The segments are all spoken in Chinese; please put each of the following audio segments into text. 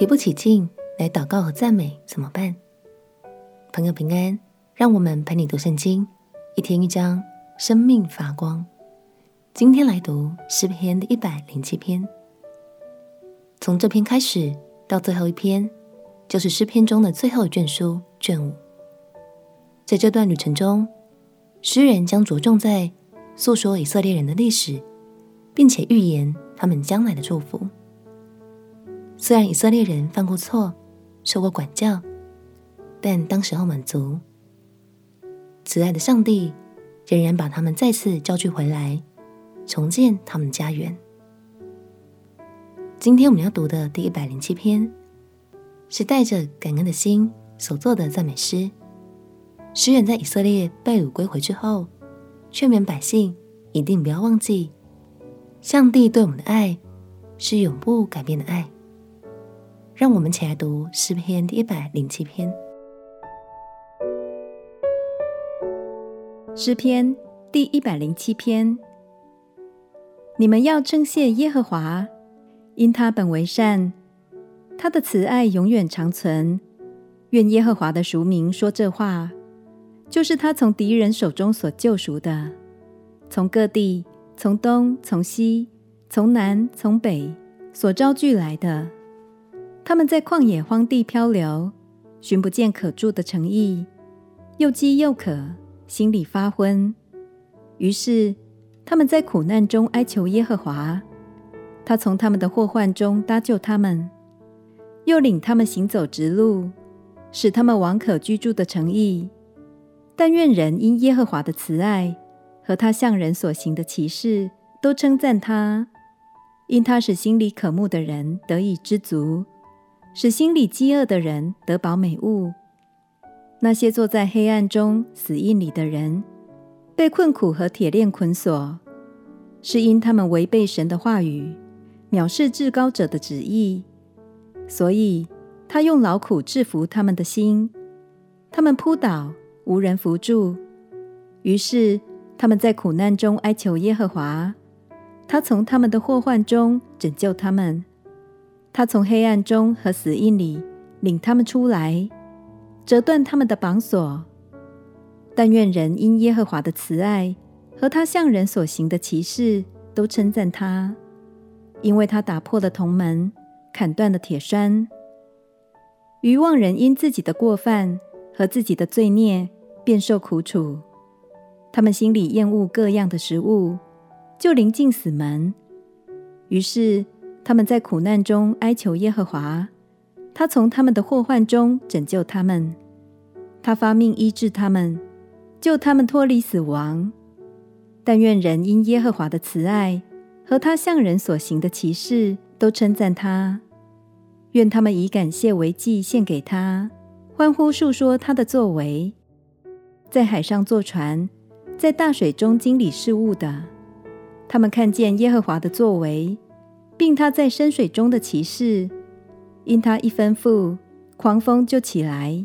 提不起劲来祷告和赞美，怎么办？朋友平安，让我们陪你读圣经，一天一章，生命发光。今天来读诗篇的一百零七篇，从这篇开始到最后一篇，就是诗篇中的最后一卷书卷五。在这段旅程中，诗人将着重在诉说以色列人的历史，并且预言他们将来的祝福。虽然以色列人犯过错，受过管教，但当时候满足，慈爱的上帝仍然把他们再次召聚回来，重建他们的家园。今天我们要读的第一百零七篇，是带着感恩的心所做的赞美诗。诗人在以色列被掳归回之后，劝勉百姓一定不要忘记，上帝对我们的爱是永不改变的爱。让我们起来读诗篇第一百零七篇。诗篇第一百零七篇，你们要称谢耶和华，因他本为善，他的慈爱永远长存。愿耶和华的赎名说这话，就是他从敌人手中所救赎的，从各地、从东、从西、从南、从北所招聚来的。他们在旷野荒地漂流，寻不见可住的城邑，又饥又渴，心里发昏。于是他们在苦难中哀求耶和华，他从他们的祸患中搭救他们，又领他们行走直路，使他们往可居住的城邑。但愿人因耶和华的慈爱和他向人所行的奇事，都称赞他，因他使心里渴慕的人得以知足。使心里饥饿的人得饱美物，那些坐在黑暗中死荫里的人，被困苦和铁链捆锁，是因他们违背神的话语，藐视至高者的旨意，所以他用劳苦制服他们的心，他们扑倒，无人扶助。于是他们在苦难中哀求耶和华，他从他们的祸患中拯救他们。他从黑暗中和死荫里领他们出来，折断他们的绑索。但愿人因耶和华的慈爱和他向人所行的奇事，都称赞他，因为他打破了铜门，砍断了铁栓。愚妄人因自己的过犯和自己的罪孽，便受苦楚。他们心里厌恶各样的食物，就临近死门。于是。他们在苦难中哀求耶和华，他从他们的祸患中拯救他们，他发命医治他们，救他们脱离死亡。但愿人因耶和华的慈爱和他向人所行的奇事，都称赞他。愿他们以感谢为祭献给他，欢呼述说他的作为。在海上坐船，在大水中经理事务的，他们看见耶和华的作为。并他在深水中的骑士，因他一吩咐，狂风就起来，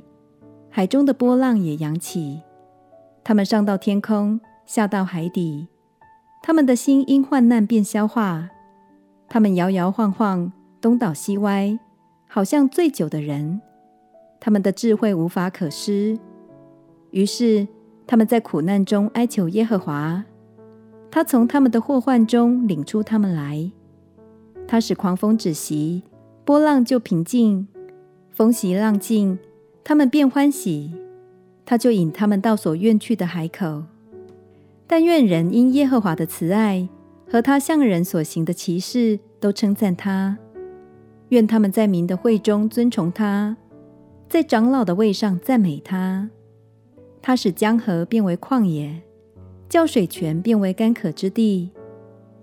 海中的波浪也扬起。他们上到天空，下到海底。他们的心因患难便消化。他们摇摇晃晃，东倒西歪，好像醉酒的人。他们的智慧无法可施。于是他们在苦难中哀求耶和华，他从他们的祸患中领出他们来。他使狂风止息，波浪就平静；风息浪静，他们便欢喜。他就引他们到所愿去的海口。但愿人因耶和华的慈爱和他向人所行的奇事，都称赞他。愿他们在民的会中尊崇他，在长老的位上赞美他。他使江河变为旷野，叫水泉变为干渴之地，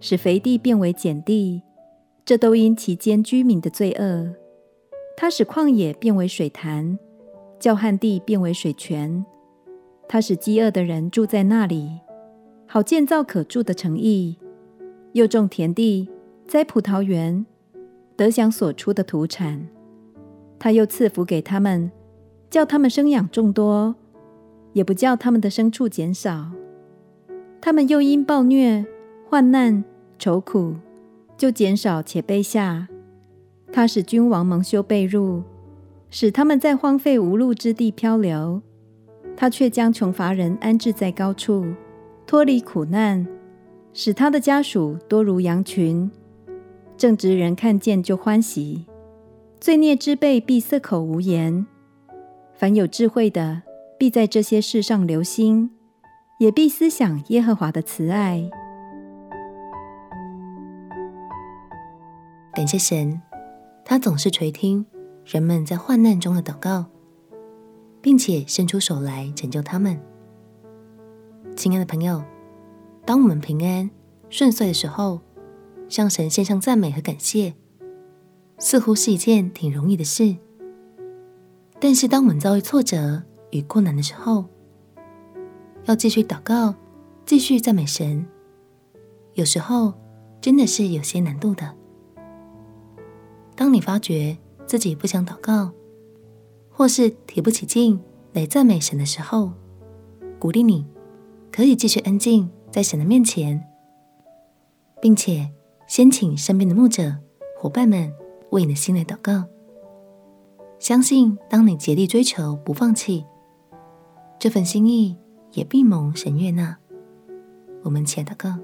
使肥地变为碱地。这都因其间居民的罪恶。他使旷野变为水潭，叫旱地变为水泉。他使饥饿的人住在那里，好建造可住的城邑，又种田地，栽葡萄园，得享所出的土产。他又赐福给他们，叫他们生养众多，也不叫他们的牲畜减少。他们又因暴虐、患难、愁苦。就减少且卑下，他使君王蒙羞被辱，使他们在荒废无路之地漂流。他却将穷乏人安置在高处，脱离苦难，使他的家属多如羊群。正直人看见就欢喜，罪孽之辈必塞口无言。凡有智慧的，必在这些事上留心，也必思想耶和华的慈爱。感谢神。他总是垂听人们在患难中的祷告，并且伸出手来拯救他们。亲爱的朋友，当我们平安顺遂的时候，向神献上赞美和感谢，似乎是一件挺容易的事。但是，当我们遭遇挫折与困难的时候，要继续祷告、继续赞美神，有时候真的是有些难度的。当你发觉自己不想祷告，或是提不起劲来赞美神的时候，鼓励你可以继续安静在神的面前，并且先请身边的牧者伙伴们为你的心来祷告。相信当你竭力追求，不放弃，这份心意也必蒙神悦纳。我们且祷告，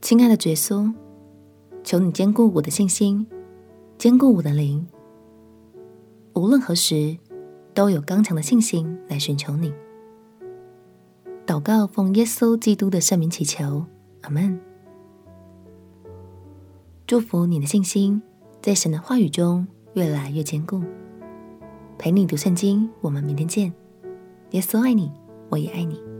亲爱的耶稣。求你坚固我的信心，坚固我的灵，无论何时都有刚强的信心来寻求你。祷告奉耶稣基督的圣名祈求，阿门。祝福你的信心在神的话语中越来越坚固。陪你读圣经，我们明天见。耶稣爱你，我也爱你。